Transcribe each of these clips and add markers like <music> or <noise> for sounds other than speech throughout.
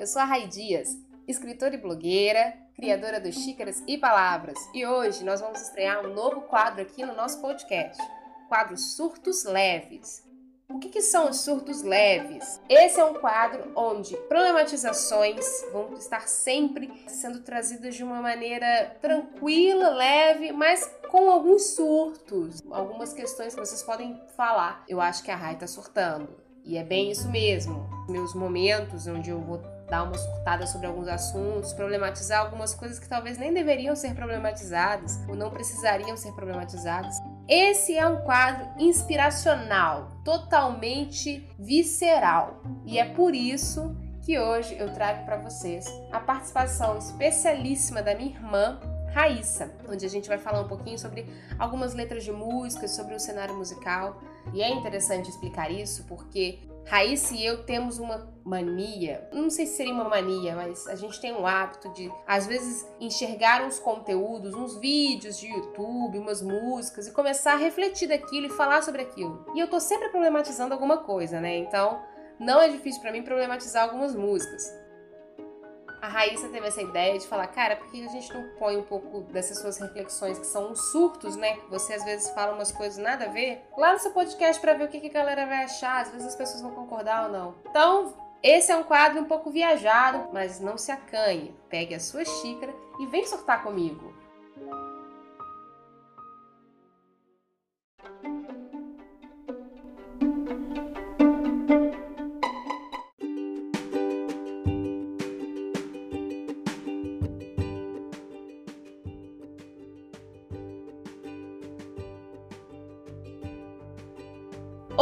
eu sou a Rai Dias, escritora e blogueira, criadora do Xícaras e Palavras, e hoje nós vamos estrear um novo quadro aqui no nosso podcast, o quadro Surtos Leves. O que, que, são os surtos leves? Esse é um quadro onde problematizações vão estar sempre sendo trazidas de uma maneira tranquila, leve, mas com alguns surtos, algumas questões que vocês podem falar. Eu acho que a Rai tá surtando. E é bem isso mesmo. Meus momentos onde eu vou dar uma surtada sobre alguns assuntos, problematizar algumas coisas que talvez nem deveriam ser problematizadas ou não precisariam ser problematizadas. Esse é um quadro inspiracional, totalmente visceral. E é por isso que hoje eu trago para vocês a participação especialíssima da minha irmã, Raíssa, onde a gente vai falar um pouquinho sobre algumas letras de músicas, sobre o cenário musical. E é interessante explicar isso porque Raíssa e eu temos uma mania, não sei se seria uma mania, mas a gente tem um hábito de, às vezes, enxergar uns conteúdos, uns vídeos de YouTube, umas músicas e começar a refletir daquilo e falar sobre aquilo. E eu tô sempre problematizando alguma coisa, né? Então, não é difícil para mim problematizar algumas músicas a Raíssa teve essa ideia de falar, cara, por que a gente não põe um pouco dessas suas reflexões que são uns surtos, né? Que você às vezes fala umas coisas nada a ver, lá no seu podcast para ver o que, que a galera vai achar, às vezes as pessoas vão concordar ou não. Então, esse é um quadro um pouco viajado, mas não se acanhe. Pegue a sua xícara e vem surtar comigo.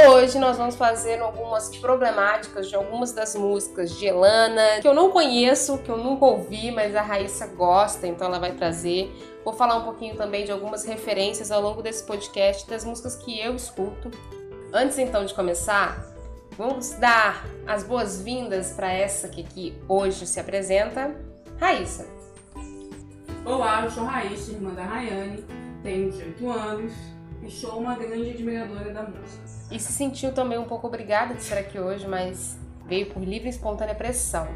Hoje nós vamos fazer algumas problemáticas de algumas das músicas de Elana, que eu não conheço, que eu nunca ouvi, mas a Raíssa gosta, então ela vai trazer. Vou falar um pouquinho também de algumas referências ao longo desse podcast das músicas que eu escuto. Antes então de começar, vamos dar as boas-vindas para essa que aqui hoje se apresenta, Raíssa. Olá, eu sou Raíssa, irmã da Rayane, tenho 18 anos e sou uma grande admiradora da música. E se sentiu também um pouco obrigada de estar aqui hoje, mas veio por livre e espontânea pressão.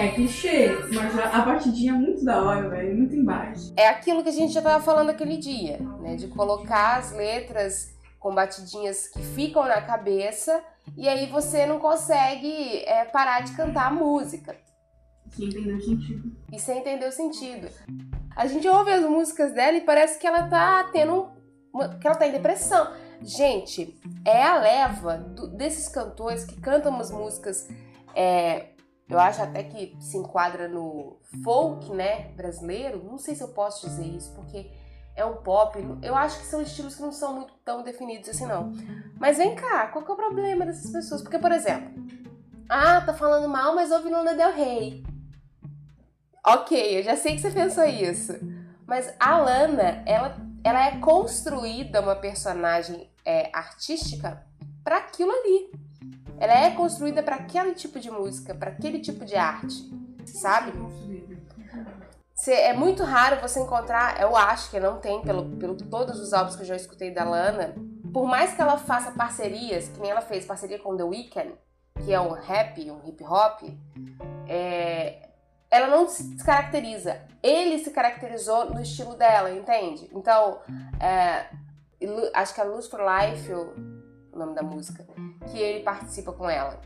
É clichê, mas a, batidinha é muito da hora, velho, muito embaixo. É aquilo que a gente já tava falando aquele dia, né? De colocar as letras com batidinhas que ficam na cabeça e aí você não consegue é, parar de cantar a música. Sem entender o sentido. E sem entender o sentido. A gente ouve as músicas dela e parece que ela tá tendo uma, que ela tá em depressão. Gente, é a leva do, desses cantores que cantam umas músicas é, eu acho até que se enquadra no folk, né, brasileiro. Não sei se eu posso dizer isso, porque é um pop. Eu acho que são estilos que não são muito tão definidos assim, não. Mas vem cá, qual que é o problema dessas pessoas? Porque, por exemplo, ah, tá falando mal, mas ouve Lana Del Rey. Ok, eu já sei que você pensou isso. Mas a Lana, ela, ela é construída uma personagem é, artística para aquilo ali. Ela é construída para aquele tipo de música, para aquele tipo de arte, sabe? é muito raro você encontrar, eu acho que não tem, pelo, pelo todos os álbuns que eu já escutei da Lana, por mais que ela faça parcerias, que nem ela fez parceria com The Weeknd, que é um rap, um hip hop, é, ela não se descaracteriza. Ele se caracterizou no estilo dela, entende? Então, é, acho que a Luz for Life, o nome da música, que ele participa com ela.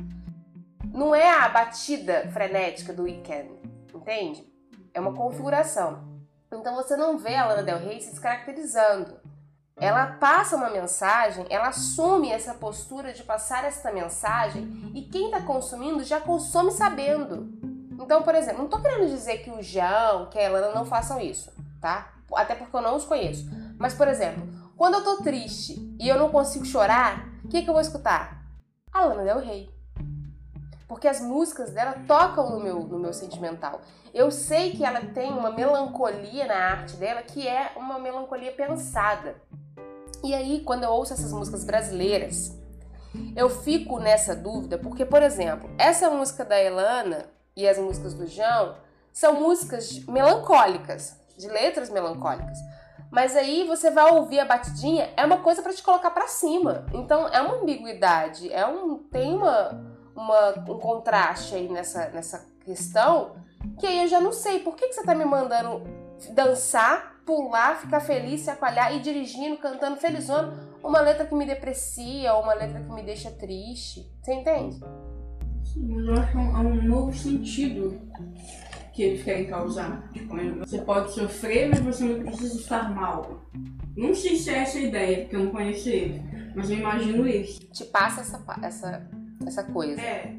Não é a batida frenética do Weekend, entende? É uma configuração. Então você não vê a Lana Del Rey se descaracterizando. Ela passa uma mensagem, ela assume essa postura de passar essa mensagem e quem está consumindo já consome sabendo. Então, por exemplo, não estou querendo dizer que o João, que a Lana não façam isso, tá? Até porque eu não os conheço. Mas, por exemplo, quando eu tô triste e eu não consigo chorar, que, que eu vou escutar? A Lana Del Rey. porque as músicas dela tocam no meu, no meu sentimental. Eu sei que ela tem uma melancolia na arte dela que é uma melancolia pensada. E aí, quando eu ouço essas músicas brasileiras, eu fico nessa dúvida, porque, por exemplo, essa música da Elana e as músicas do João são músicas melancólicas, de letras melancólicas. Mas aí você vai ouvir a batidinha, é uma coisa para te colocar para cima. Então é uma ambiguidade, é um tem uma, uma, um contraste aí nessa, nessa questão que aí eu já não sei por que, que você tá me mandando dançar, pular, ficar feliz, se acolhar e dirigindo, cantando felizona uma letra que me deprecia uma letra que me deixa triste. Você entende? Eu acho é um, é um novo sentido que eles querem causar. Tipo, você pode sofrer, mas você não precisa estar mal. Não sei se é essa a ideia, porque eu não conheço ele, mas eu imagino isso. Te passa essa, essa, essa coisa. É.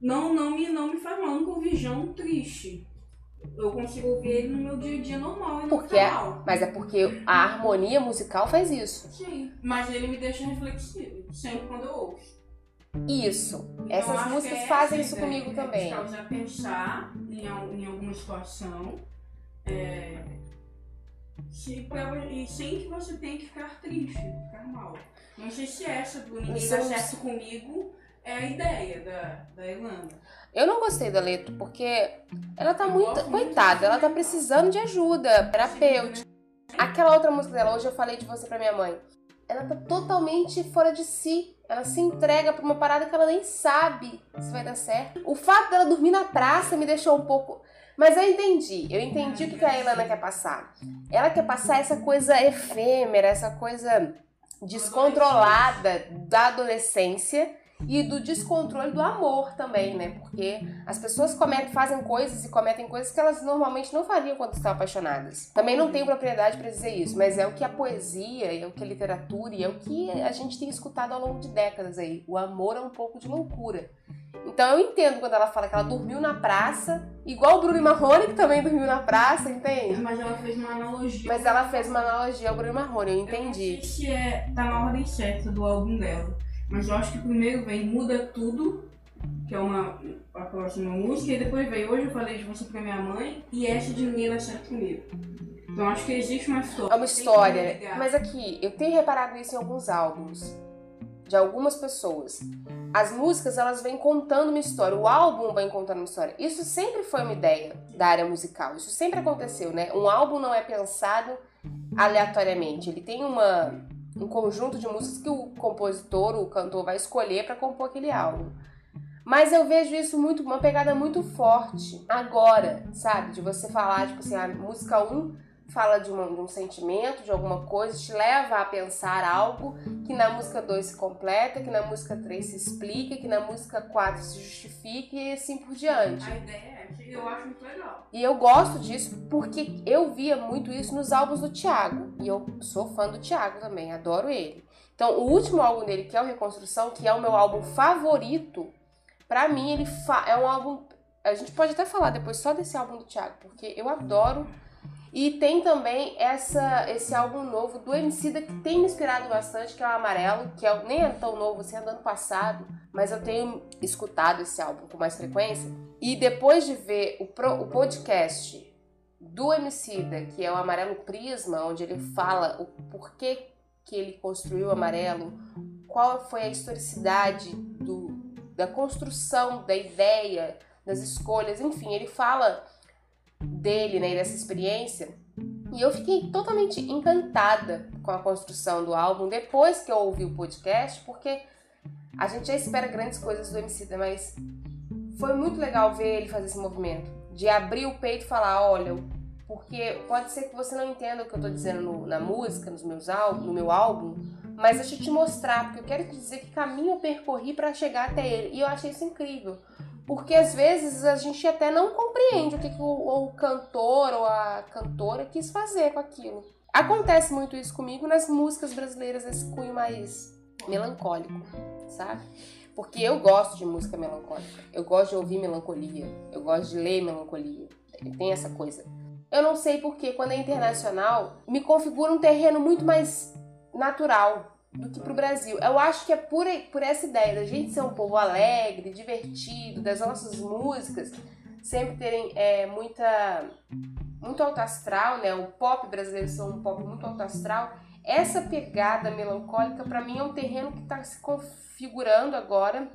Não, não, me, não me faz mal, nunca ouvi João triste. Eu consigo ouvir ele no meu dia a dia normal e não porque, é, mal. Mas é porque a harmonia musical faz isso. Sim, mas ele me deixa reflexivo, sempre quando eu ouço. Isso. Então, Essas músicas é fazem isso comigo também. Causa pensar em, em alguma situação. É, e sem que você tenha que ficar triste, ficar mal. Não sei se essa do Ninguém Dá Certo Comigo é a ideia da, da Irlanda. Eu não gostei da letra porque ela tá muito. Coitada, ela tá precisando de ajuda terapêutica. Aquela outra música dela, hoje eu falei de você pra minha mãe. Ela tá totalmente fora de si. Ela se entrega pra uma parada que ela nem sabe se vai dar certo. O fato dela dormir na praça me deixou um pouco. Mas eu entendi, eu entendi o que a Elana quer passar. Ela quer passar essa coisa efêmera, essa coisa descontrolada da adolescência e do descontrole do amor também, né? Porque as pessoas cometem, fazem coisas e cometem coisas que elas normalmente não fariam quando estão apaixonadas. Também não tenho propriedade para dizer isso, mas é o que a poesia, é o que a literatura e é o que a gente tem escutado ao longo de décadas aí. O amor é um pouco de loucura. Então eu entendo quando ela fala que ela dormiu na praça, igual o Bruno Marrone, que também dormiu na praça, entende? Mas ela fez uma analogia. Mas ela fez uma analogia ao Bruno e Marrone, eu entendi. Eu sei se é, na ordem certa do álbum dela. Mas eu acho que primeiro vem Muda Tudo, que é uma, a próxima música, e depois vem Hoje eu falei de você pra minha mãe, e essa de Ninguém Certo Comigo. Então acho que existe uma história. É uma história. Mas aqui, eu tenho reparado isso em alguns álbuns de algumas pessoas. As músicas, elas vêm contando uma história, o álbum vem contando uma história. Isso sempre foi uma ideia da área musical, isso sempre aconteceu, né? Um álbum não é pensado aleatoriamente, ele tem uma um conjunto de músicas que o compositor, o cantor vai escolher para compor aquele álbum. Mas eu vejo isso muito, uma pegada muito forte agora, sabe? De você falar, tipo assim, a música 1 fala de, uma, de um sentimento, de alguma coisa, te leva a pensar algo que na música 2 se completa, que na música 3 se explica, que na música 4 se justifica e assim por diante. A ideia é eu acho muito legal. E eu gosto disso porque eu via muito isso nos álbuns do Thiago. E eu sou fã do Thiago também, adoro ele. Então, o último álbum dele, que é o Reconstrução, que é o meu álbum favorito, para mim ele é um álbum. A gente pode até falar depois só desse álbum do Thiago, porque eu adoro e tem também essa, esse álbum novo do Emicida que tem me inspirado bastante, que é o Amarelo, que é, nem é tão novo assim, é do ano passado, mas eu tenho escutado esse álbum com mais frequência. E depois de ver o, pro, o podcast do Emicida, que é o Amarelo Prisma, onde ele fala o porquê que ele construiu o amarelo, qual foi a historicidade do, da construção, da ideia, das escolhas, enfim, ele fala dele, né, dessa experiência. E eu fiquei totalmente encantada com a construção do álbum depois que eu ouvi o podcast, porque a gente já espera grandes coisas do MC, mas foi muito legal ver ele fazer esse movimento de abrir o peito e falar, olha, porque pode ser que você não entenda o que eu tô dizendo no, na música, nos meus álbuns, no meu álbum, mas deixa eu te mostrar, porque eu quero te dizer que caminho eu percorri para chegar até ele. E eu achei isso incrível. Porque às vezes a gente até não compreende o que, que o, o cantor ou a cantora quis fazer com aquilo. Acontece muito isso comigo nas músicas brasileiras, esse cunho mais melancólico, sabe? Porque eu gosto de música melancólica, eu gosto de ouvir melancolia, eu gosto de ler melancolia. Tem essa coisa. Eu não sei porque quando é internacional me configura um terreno muito mais natural. Do que pro Brasil. Eu acho que é por, por essa ideia da gente ser um povo alegre, divertido, das nossas músicas sempre terem é, muita muito alto astral, né? O pop brasileiro ser um pop muito alto astral. Essa pegada melancólica, para mim, é um terreno que está se configurando agora,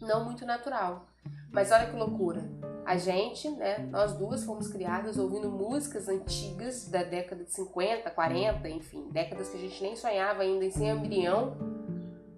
não muito natural. Mas olha que loucura. A gente, né, nós duas fomos criadas ouvindo músicas antigas da década de 50, 40, enfim, décadas que a gente nem sonhava ainda em ser embrião,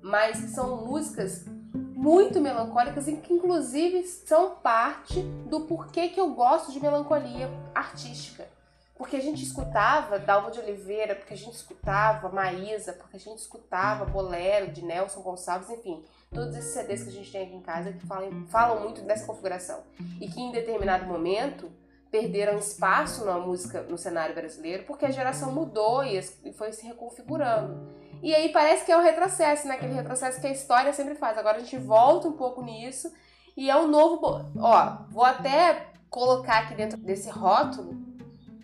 mas são músicas muito melancólicas e que inclusive são parte do porquê que eu gosto de melancolia artística. Porque a gente escutava Dalva de Oliveira, porque a gente escutava Maísa, porque a gente escutava Bolero de Nelson Gonçalves, enfim, todos esses CDs que a gente tem aqui em casa que falam, falam muito dessa configuração. E que em determinado momento perderam espaço na música no cenário brasileiro porque a geração mudou e foi se reconfigurando. E aí parece que é um retrocesso, né? Aquele retrocesso que a história sempre faz. Agora a gente volta um pouco nisso e é um novo. Ó, vou até colocar aqui dentro desse rótulo,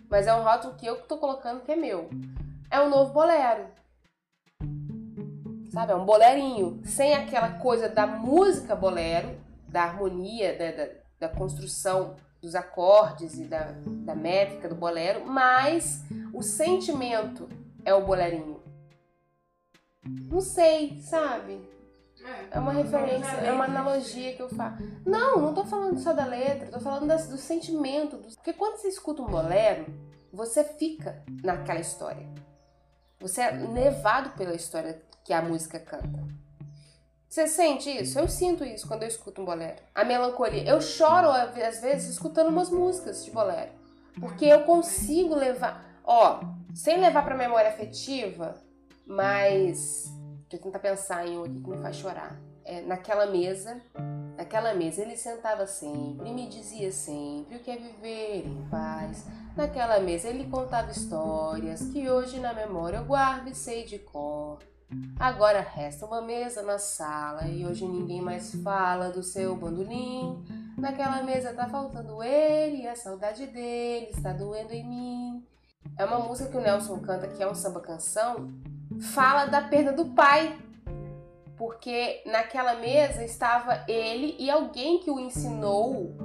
mas é um rótulo que eu tô colocando que é meu. É um novo bolero. Sabe? É um bolerinho. Sem aquela coisa da música bolero, da harmonia, da, da, da construção dos acordes e da, da métrica do bolero, mas o sentimento é o bolerinho. Não sei, sabe? É, é uma referência, é uma analogia que eu faço. Não, não tô falando só da letra, tô falando das, do sentimento. Do... Porque quando você escuta um bolero, você fica naquela história. Você é levado pela história que a música canta. Você sente isso? Eu sinto isso quando eu escuto um bolero. A melancolia. Eu choro às vezes escutando umas músicas de bolero. Porque eu consigo levar. Ó, sem levar pra memória afetiva, mas deixa eu tentar pensar em aqui que me faz chorar. É, naquela mesa, naquela mesa ele sentava sempre e me dizia sempre o que é viver em paz. Naquela mesa ele contava histórias que hoje na memória eu guardo e sei de cor. Agora resta uma mesa na sala e hoje ninguém mais fala do seu bandolim. Naquela mesa tá faltando ele e a saudade dele está doendo em mim. É uma música que o Nelson canta que é um samba canção fala da perda do pai, porque naquela mesa estava ele e alguém que o ensinou.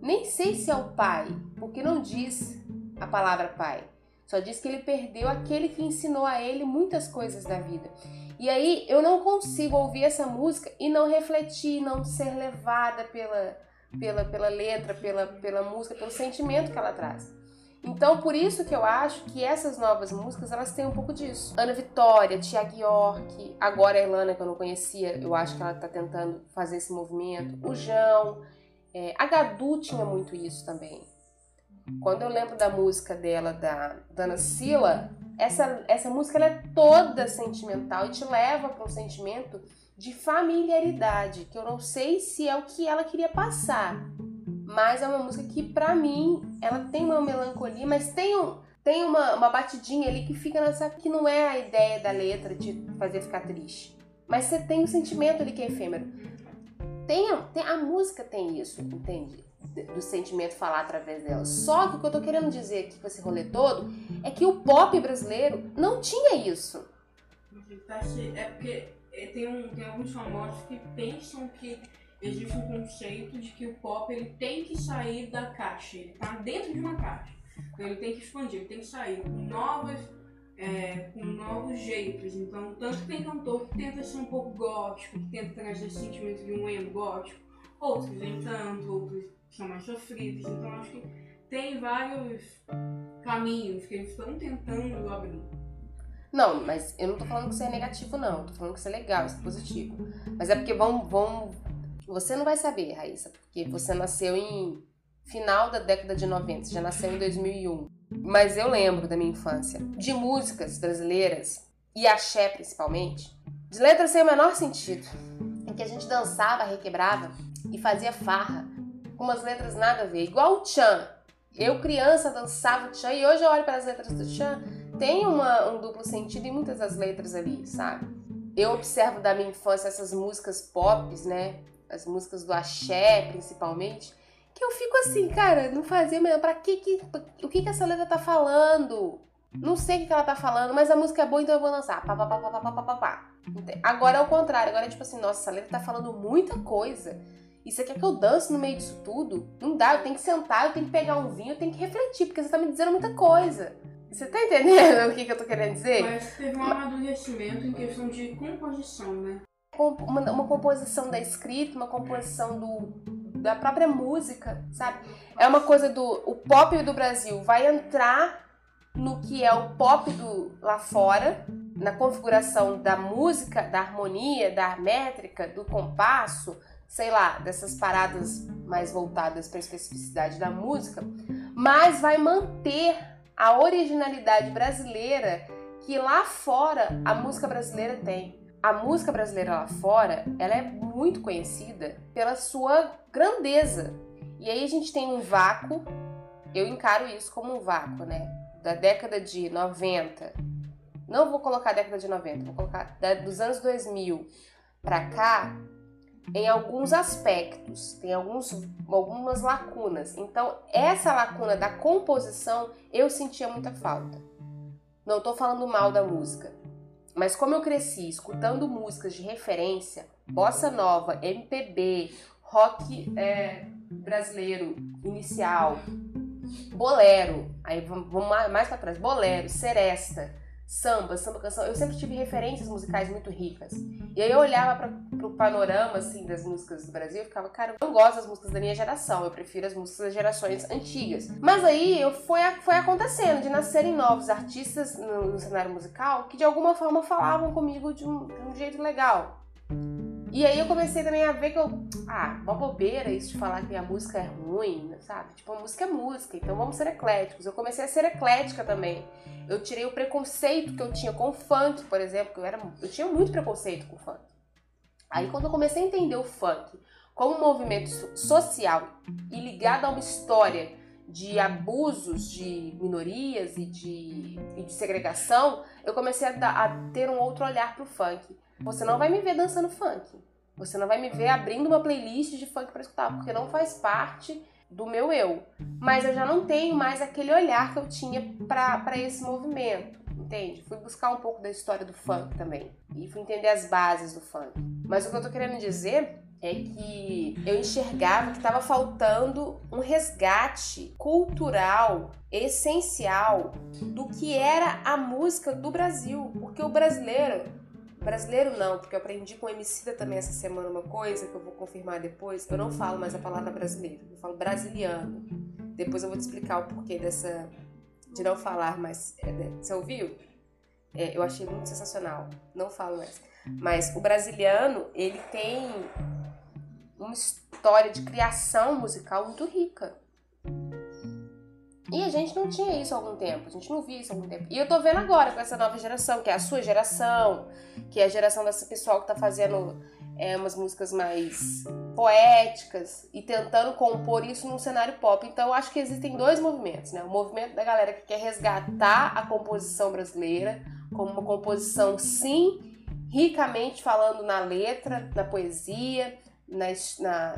Nem sei se é o pai, porque não diz a palavra pai. Só diz que ele perdeu aquele que ensinou a ele muitas coisas da vida. E aí eu não consigo ouvir essa música e não refletir, não ser levada pela, pela, pela letra, pela, pela música, pelo sentimento que ela traz. Então, por isso que eu acho que essas novas músicas, elas têm um pouco disso. Ana Vitória, Tiago York, agora a Elana, que eu não conhecia, eu acho que ela tá tentando fazer esse movimento. O João, é, a Gadu tinha muito isso também. Quando eu lembro da música dela, da Dana Sila, essa, essa música ela é toda sentimental e te leva para um sentimento de familiaridade, que eu não sei se é o que ela queria passar mas é uma música que, pra mim, ela tem uma melancolia, mas tem, um, tem uma, uma batidinha ali que fica nessa. que não é a ideia da letra de fazer ficar triste. Mas você tem um sentimento ali que é efêmero. Tem, tem, a música tem isso, entende? Do sentimento falar através dela. Só que o que eu tô querendo dizer aqui com esse rolê todo é que o pop brasileiro não tinha isso. Tá é porque é, tem, um, tem alguns famosos que pensam que existe um conceito de que o pop ele tem que sair da caixa, ele está dentro de uma caixa. Então ele tem que expandir, ele tem que sair com novas, é, com novos jeitos. Então, tanto que tem cantor que tenta ser um pouco gótico, que tenta trazer esse sentimento de um emo gótico, outros nem tanto, outros são mais sofridos. Então acho que tem vários caminhos que eles estão tentando abrir. Não, mas eu não tô falando que isso é negativo, não. tô falando que isso é legal, isso é positivo. Mas é porque vão, vão você não vai saber, Raíssa, porque você nasceu em final da década de 90, você já nasceu em 2001. Mas eu lembro da minha infância de músicas brasileiras, e axé principalmente, de letras sem o menor sentido, em que a gente dançava, requebrava e fazia farra, com umas letras nada a ver, igual o Tchan. Eu, criança, dançava o Tchan e hoje eu olho para as letras do Tchan, tem uma, um duplo sentido em muitas das letras ali, sabe? Eu observo da minha infância essas músicas pop, né? as músicas do axé, principalmente, que eu fico assim, cara, não fazia mesmo. Pra que que. O que que essa letra tá falando? Não sei o que, que ela tá falando, mas a música é boa, então eu vou lançar. Pá, pá, pá, pá, pá, pá, pá, pá. Agora é o contrário, agora é tipo assim, nossa, essa letra tá falando muita coisa. E você quer que eu dance no meio disso tudo? Não dá, eu tenho que sentar, eu tenho que pegar um vinho, eu tenho que refletir, porque você tá me dizendo muita coisa. Você tá entendendo <laughs> o que, que eu tô querendo dizer? Mas teve um amadurecimento em questão de composição, né? Uma, uma composição da escrita, uma composição do, da própria música, sabe? É uma coisa do. O pop do Brasil vai entrar no que é o pop do lá fora, na configuração da música, da harmonia, da métrica, do compasso, sei lá, dessas paradas mais voltadas para a especificidade da música, mas vai manter a originalidade brasileira que lá fora a música brasileira tem. A música brasileira lá fora, ela é muito conhecida pela sua grandeza. E aí a gente tem um vácuo, eu encaro isso como um vácuo, né? Da década de 90. Não vou colocar a década de 90, vou colocar dos anos 2000 para cá, em alguns aspectos, tem alguns, algumas lacunas. Então, essa lacuna da composição eu sentia muita falta. Não estou falando mal da música, mas como eu cresci escutando músicas de referência, bossa nova, MPB, rock é, brasileiro inicial, bolero, aí vamos mais para trás, bolero, seresta, samba, samba canção. Eu sempre tive referências musicais muito ricas. E aí eu olhava para pro panorama assim das músicas do Brasil e ficava, cara, eu não gosto das músicas da minha geração, eu prefiro as músicas das gerações antigas. Mas aí eu foi, foi acontecendo de nascerem novos artistas no, no cenário musical que de alguma forma falavam comigo de um, de um jeito legal. E aí eu comecei também a ver que eu. Ah, uma bobeira isso de falar que a música é ruim, sabe? Tipo, a música é música, então vamos ser ecléticos. Eu comecei a ser eclética também. Eu tirei o preconceito que eu tinha com o funk, por exemplo, que eu, era, eu tinha muito preconceito com o funk. Aí quando eu comecei a entender o funk como um movimento social e ligado a uma história de abusos de minorias e de, e de segregação, eu comecei a, a ter um outro olhar pro funk. Você não vai me ver dançando funk. Você não vai me ver abrindo uma playlist de funk para escutar, porque não faz parte do meu eu. Mas eu já não tenho mais aquele olhar que eu tinha para esse movimento, entende? Fui buscar um pouco da história do funk também e fui entender as bases do funk. Mas o que eu tô querendo dizer é que eu enxergava que estava faltando um resgate cultural essencial do que era a música do Brasil, porque o brasileiro Brasileiro não, porque eu aprendi com o Emicida também essa semana uma coisa que eu vou confirmar depois. Eu não falo mais a palavra brasileiro, eu falo brasiliano. Depois eu vou te explicar o porquê dessa de não falar mais. É, né? Você ouviu? É, eu achei muito sensacional. Não falo mais. Mas o brasiliano, ele tem uma história de criação musical muito rica. E a gente não tinha isso há algum tempo, a gente não via isso há algum tempo. E eu tô vendo agora com essa nova geração, que é a sua geração, que é a geração desse pessoal que tá fazendo é, umas músicas mais poéticas e tentando compor isso num cenário pop. Então eu acho que existem dois movimentos, né? O movimento da galera que quer resgatar a composição brasileira como uma composição, sim, ricamente falando na letra, na poesia, na, na,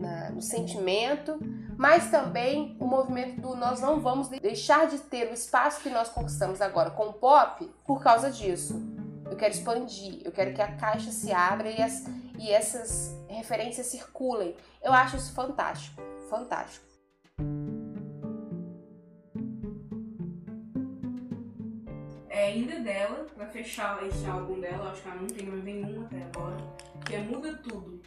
na no sentimento mas também o movimento do nós não vamos deixar de ter o espaço que nós conquistamos agora com o pop por causa disso. Eu quero expandir, eu quero que a caixa se abra e, as, e essas referências circulem. Eu acho isso fantástico, fantástico. É ainda dela, pra fechar esse álbum dela, acho que ela não tem mais nenhum até agora, que é Muda Tudo.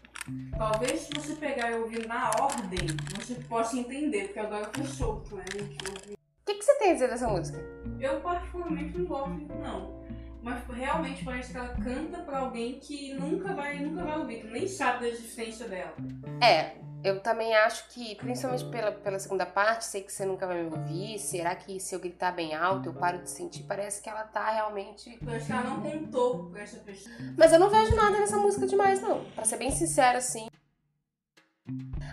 Talvez se você pegar e ouvir na ordem, você possa entender, porque agora foi solto, né? O que, que você tem a dizer dessa música? Eu particularmente não gosto, não. Mas realmente parece que ela canta pra alguém que nunca vai, nunca vai ouvir, que nem sabe da existência dela. É, eu também acho que, principalmente pela, pela segunda parte, sei que você nunca vai me ouvir. Será que se eu gritar bem alto eu paro de sentir? Parece que ela tá realmente. Parece que ela não contou pra essa pessoa. Mas eu não vejo nada nessa música demais, não. Pra ser bem sincera, assim.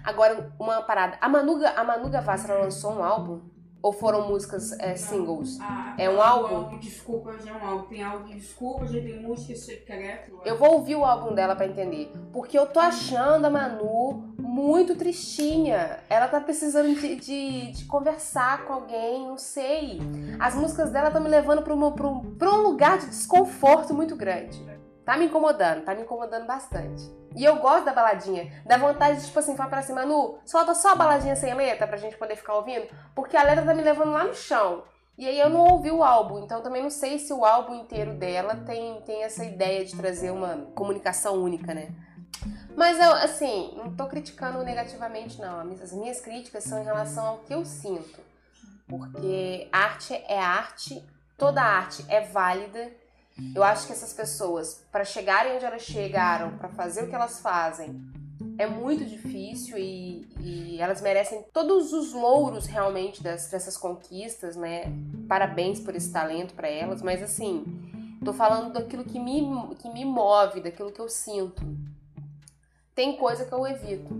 Agora, uma parada. A Manuga, a Manuga Vaz, lançou um álbum ou foram músicas é, singles? Ah, é um álbum? álbum? Desculpas, é um álbum. Tem álbum de desculpas e tem música secreta. Eu vou ouvir o álbum dela para entender. Porque eu tô achando a Manu muito tristinha. Ela tá precisando de, de, de conversar com alguém, não sei. As músicas dela estão me levando pra, uma, pra, um, pra um lugar de desconforto muito grande. Tá me incomodando, tá me incomodando bastante. E eu gosto da baladinha. Dá vontade de, tipo assim, falar pra cima, Manu, solta só a baladinha sem letra pra gente poder ficar ouvindo, porque a letra tá me levando lá no chão. E aí eu não ouvi o álbum, então também não sei se o álbum inteiro dela tem, tem essa ideia de trazer uma comunicação única, né? Mas eu, assim, não tô criticando negativamente, não. As minhas críticas são em relação ao que eu sinto. Porque arte é arte, toda arte é válida. Eu acho que essas pessoas, para chegarem onde elas chegaram, para fazer o que elas fazem, é muito difícil e, e, elas merecem todos os louros realmente das, dessas conquistas, né? Parabéns por esse talento para elas, mas assim, tô falando daquilo que me, que me move, daquilo que eu sinto. Tem coisa que eu evito.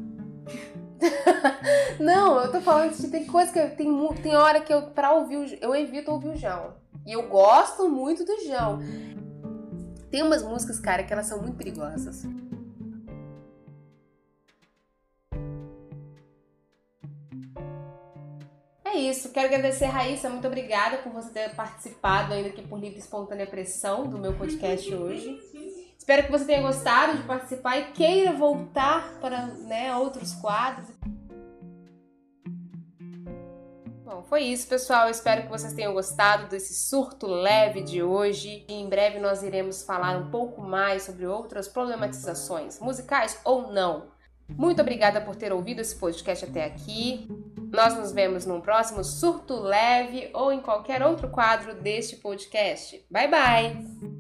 <laughs> Não, eu tô falando que tem coisa que eu, tem, tem hora que eu, pra ouvir, eu evito ouvir o João. E eu gosto muito do João. Tem umas músicas, cara, que elas são muito perigosas. É isso, quero agradecer, Raíssa, muito obrigada por você ter participado ainda aqui por livre e espontânea pressão do meu podcast hoje. Espero que você tenha gostado de participar e queira voltar para né, outros quadros. Bom, foi isso, pessoal. Eu espero que vocês tenham gostado desse surto leve de hoje. E em breve nós iremos falar um pouco mais sobre outras problematizações, musicais ou não. Muito obrigada por ter ouvido esse podcast até aqui. Nós nos vemos num próximo surto leve ou em qualquer outro quadro deste podcast. Bye bye!